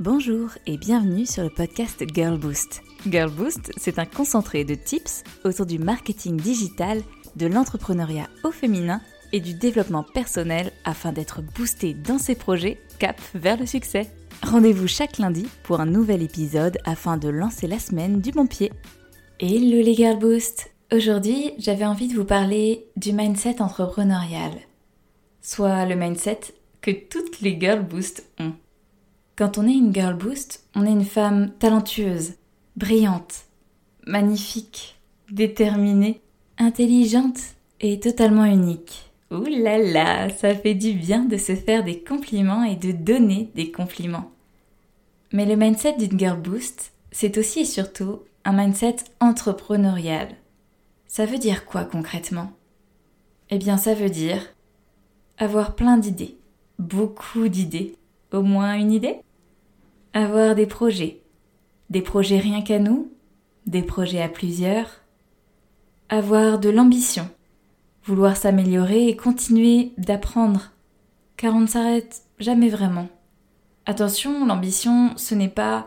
Bonjour et bienvenue sur le podcast Girl Boost. Girl Boost, c'est un concentré de tips autour du marketing digital, de l'entrepreneuriat au féminin et du développement personnel afin d'être boosté dans ses projets cap vers le succès. Rendez-vous chaque lundi pour un nouvel épisode afin de lancer la semaine du bon pied. Hello les Girl Boost Aujourd'hui, j'avais envie de vous parler du mindset entrepreneurial, soit le mindset que toutes les Girl Boost ont. Quand on est une girl boost, on est une femme talentueuse, brillante, magnifique, déterminée, intelligente et totalement unique. Ouh là là, ça fait du bien de se faire des compliments et de donner des compliments. Mais le mindset d'une girl boost, c'est aussi et surtout un mindset entrepreneurial. Ça veut dire quoi concrètement? Eh bien, ça veut dire avoir plein d'idées, beaucoup d'idées, au moins une idée? Avoir des projets. Des projets rien qu'à nous, des projets à plusieurs. Avoir de l'ambition. Vouloir s'améliorer et continuer d'apprendre. Car on ne s'arrête jamais vraiment. Attention, l'ambition, ce n'est pas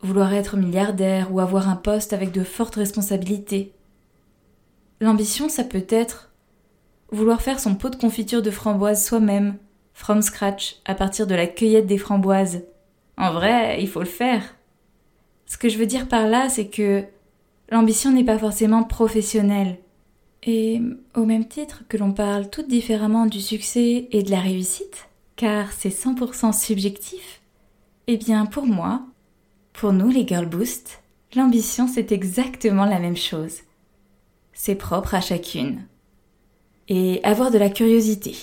vouloir être milliardaire ou avoir un poste avec de fortes responsabilités. L'ambition, ça peut être vouloir faire son pot de confiture de framboise soi-même, from scratch, à partir de la cueillette des framboises, en vrai, il faut le faire. Ce que je veux dire par là, c'est que l'ambition n'est pas forcément professionnelle. Et au même titre que l'on parle toutes différemment du succès et de la réussite, car c'est 100% subjectif, eh bien pour moi, pour nous les Girl Boost, l'ambition c'est exactement la même chose. C'est propre à chacune. Et avoir de la curiosité.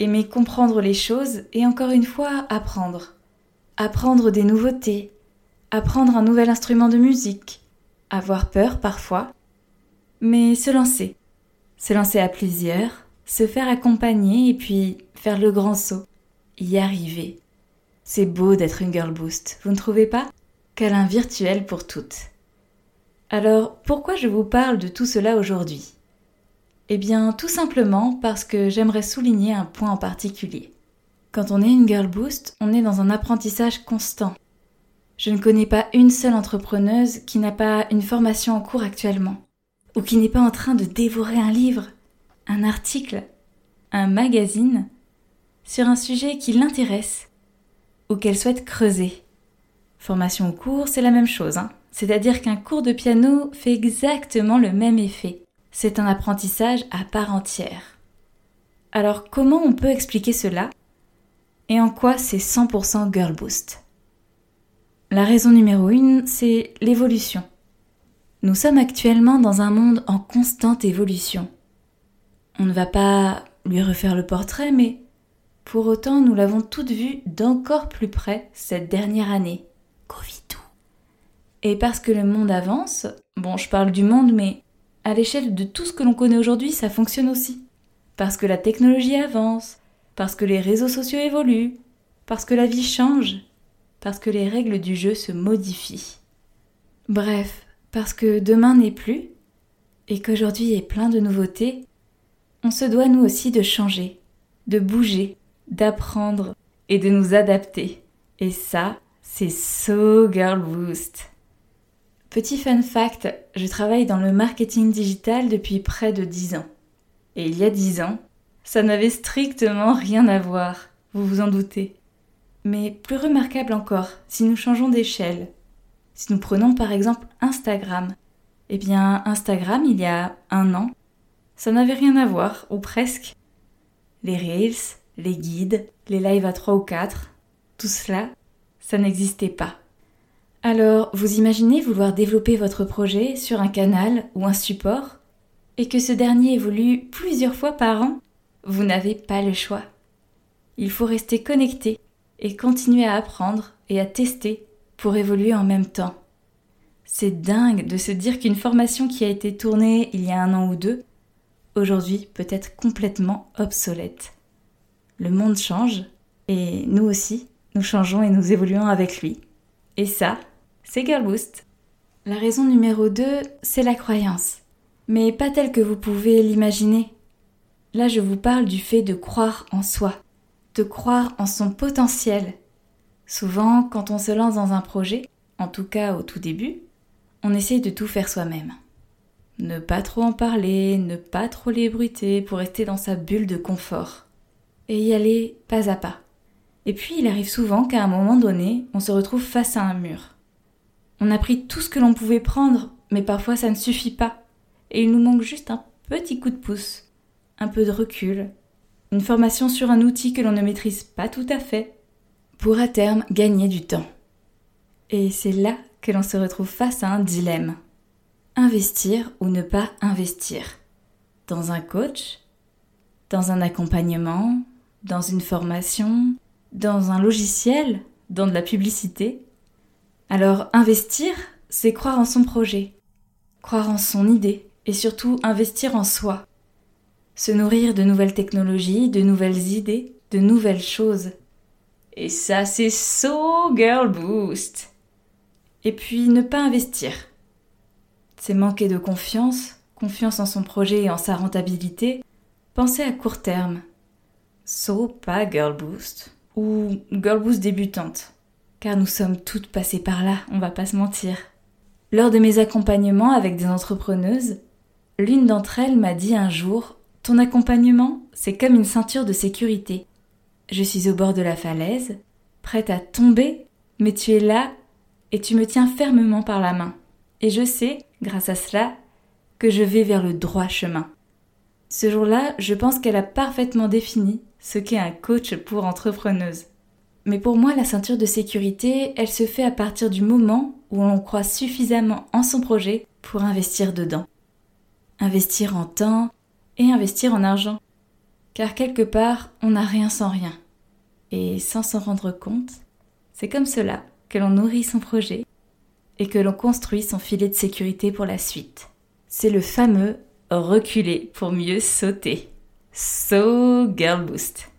Aimer comprendre les choses et encore une fois apprendre apprendre des nouveautés, apprendre un nouvel instrument de musique, avoir peur parfois, mais se lancer, se lancer à plusieurs, se faire accompagner et puis faire le grand saut, y arriver. C'est beau d'être une girl boost, vous ne trouvez pas? Câlin virtuel pour toutes. Alors, pourquoi je vous parle de tout cela aujourd'hui? Eh bien, tout simplement parce que j'aimerais souligner un point en particulier. Quand on est une girl boost, on est dans un apprentissage constant. Je ne connais pas une seule entrepreneuse qui n'a pas une formation en cours actuellement, ou qui n'est pas en train de dévorer un livre, un article, un magazine sur un sujet qui l'intéresse ou qu'elle souhaite creuser. Formation en cours, c'est la même chose, hein. c'est-à-dire qu'un cours de piano fait exactement le même effet. C'est un apprentissage à part entière. Alors comment on peut expliquer cela? Et en quoi c'est 100% Girl Boost? La raison numéro une, c'est l'évolution. Nous sommes actuellement dans un monde en constante évolution. On ne va pas lui refaire le portrait, mais pour autant nous l'avons toutes vu d'encore plus près cette dernière année. Covid Et parce que le monde avance, bon je parle du monde, mais à l'échelle de tout ce que l'on connaît aujourd'hui, ça fonctionne aussi. Parce que la technologie avance, parce que les réseaux sociaux évoluent, parce que la vie change, parce que les règles du jeu se modifient. Bref, parce que demain n'est plus, et qu'aujourd'hui est plein de nouveautés, on se doit nous aussi de changer, de bouger, d'apprendre et de nous adapter. Et ça, c'est So Girl Boost. Petit fun fact, je travaille dans le marketing digital depuis près de 10 ans. Et il y a 10 ans, ça n'avait strictement rien à voir, vous vous en doutez. Mais plus remarquable encore, si nous changeons d'échelle. Si nous prenons par exemple Instagram, eh bien Instagram, il y a un an, ça n'avait rien à voir, ou presque. Les reels, les guides, les lives à trois ou quatre, tout cela, ça n'existait pas. Alors, vous imaginez vouloir développer votre projet sur un canal ou un support, et que ce dernier évolue plusieurs fois par an vous n'avez pas le choix. Il faut rester connecté et continuer à apprendre et à tester pour évoluer en même temps. C'est dingue de se dire qu'une formation qui a été tournée il y a un an ou deux, aujourd'hui peut être complètement obsolète. Le monde change et nous aussi, nous changeons et nous évoluons avec lui. Et ça, c'est Girl Boost. La raison numéro 2, c'est la croyance. Mais pas telle que vous pouvez l'imaginer. Là, je vous parle du fait de croire en soi, de croire en son potentiel, Souvent, quand on se lance dans un projet, en tout cas au tout début, on essaye de tout faire soi-même. Ne pas trop en parler, ne pas trop l'ébruiter pour rester dans sa bulle de confort. Et y aller pas à pas. Et puis il arrive souvent qu'à un moment donné, on se retrouve face à un mur. On a pris tout ce que l'on pouvait prendre, mais parfois ça ne suffit pas. Et il nous manque juste un petit coup de pouce, un peu de recul, une formation sur un outil que l'on ne maîtrise pas tout à fait, pour à terme gagner du temps. Et c'est là que l'on se retrouve face à un dilemme. Investir ou ne pas investir? Dans un coach? Dans un accompagnement? Dans une formation? Dans un logiciel? Dans de la publicité? Alors investir, c'est croire en son projet, croire en son idée et surtout investir en soi. Se nourrir de nouvelles technologies, de nouvelles idées, de nouvelles choses. Et ça, c'est so girl boost. Et puis ne pas investir. C'est manquer de confiance, confiance en son projet et en sa rentabilité, penser à court terme. So pas girl boost. Ou girl boost débutante. Car nous sommes toutes passées par là, on va pas se mentir. Lors de mes accompagnements avec des entrepreneuses, l'une d'entre elles m'a dit un jour Ton accompagnement, c'est comme une ceinture de sécurité. Je suis au bord de la falaise, prête à tomber, mais tu es là et tu me tiens fermement par la main. Et je sais, grâce à cela, que je vais vers le droit chemin. Ce jour-là, je pense qu'elle a parfaitement défini ce qu'est un coach pour entrepreneuse. Mais pour moi, la ceinture de sécurité, elle se fait à partir du moment où l'on croit suffisamment en son projet pour investir dedans. Investir en temps et investir en argent. Car quelque part, on n'a rien sans rien. Et sans s'en rendre compte, c'est comme cela que l'on nourrit son projet et que l'on construit son filet de sécurité pour la suite. C'est le fameux reculer pour mieux sauter. So Girl Boost.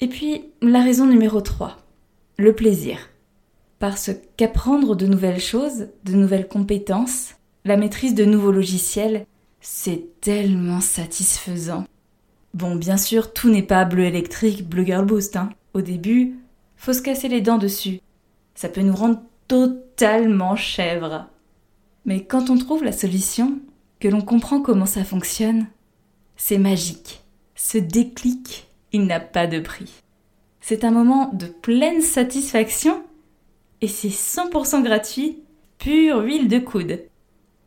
Et puis, la raison numéro 3, le plaisir. Parce qu'apprendre de nouvelles choses, de nouvelles compétences, la maîtrise de nouveaux logiciels, c'est tellement satisfaisant. Bon, bien sûr, tout n'est pas bleu électrique, bleu girl boost, hein. Au début, faut se casser les dents dessus ça peut nous rendre totalement chèvres. Mais quand on trouve la solution, que l'on comprend comment ça fonctionne, c'est magique. Ce déclic, il n'a pas de prix. C'est un moment de pleine satisfaction et c'est 100% gratuit, pure huile de coude.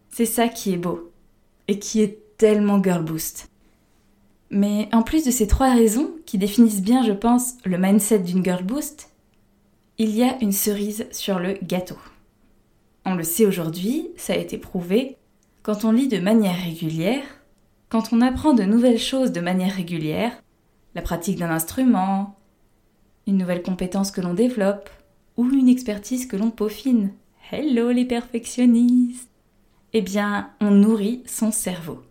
C'est ça qui est beau et qui est tellement girl boost. Mais en plus de ces trois raisons qui définissent bien, je pense, le mindset d'une girl boost, il y a une cerise sur le gâteau. On le sait aujourd'hui, ça a été prouvé, quand on lit de manière régulière, quand on apprend de nouvelles choses de manière régulière, la pratique d'un instrument, une nouvelle compétence que l'on développe, ou une expertise que l'on peaufine. Hello les perfectionnistes Eh bien, on nourrit son cerveau.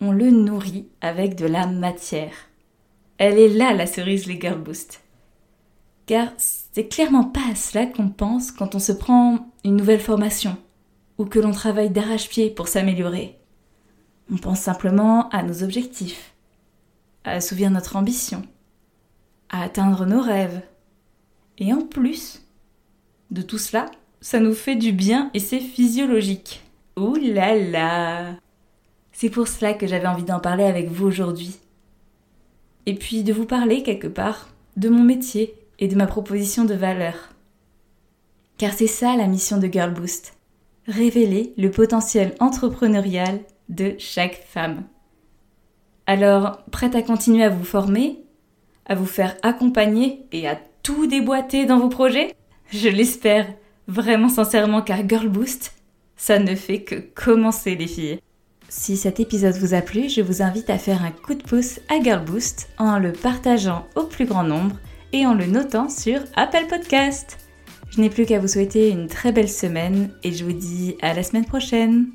On le nourrit avec de la matière. Elle est là la cerise girl boost car c'est clairement pas à cela qu'on pense quand on se prend une nouvelle formation ou que l'on travaille d'arrache-pied pour s'améliorer. On pense simplement à nos objectifs, à assouvir notre ambition, à atteindre nos rêves. Et en plus de tout cela, ça nous fait du bien et c'est physiologique. Ouh là C'est pour cela que j'avais envie d'en parler avec vous aujourd'hui. Et puis de vous parler quelque part de mon métier et de ma proposition de valeur. Car c'est ça la mission de Girl Boost. Révéler le potentiel entrepreneurial de chaque femme. Alors, prête à continuer à vous former, à vous faire accompagner et à tout déboîter dans vos projets? Je l'espère vraiment sincèrement car Girl Boost, ça ne fait que commencer les filles. Si cet épisode vous a plu, je vous invite à faire un coup de pouce à Girl Boost en le partageant au plus grand nombre et en le notant sur Apple Podcast. Je n'ai plus qu'à vous souhaiter une très belle semaine et je vous dis à la semaine prochaine.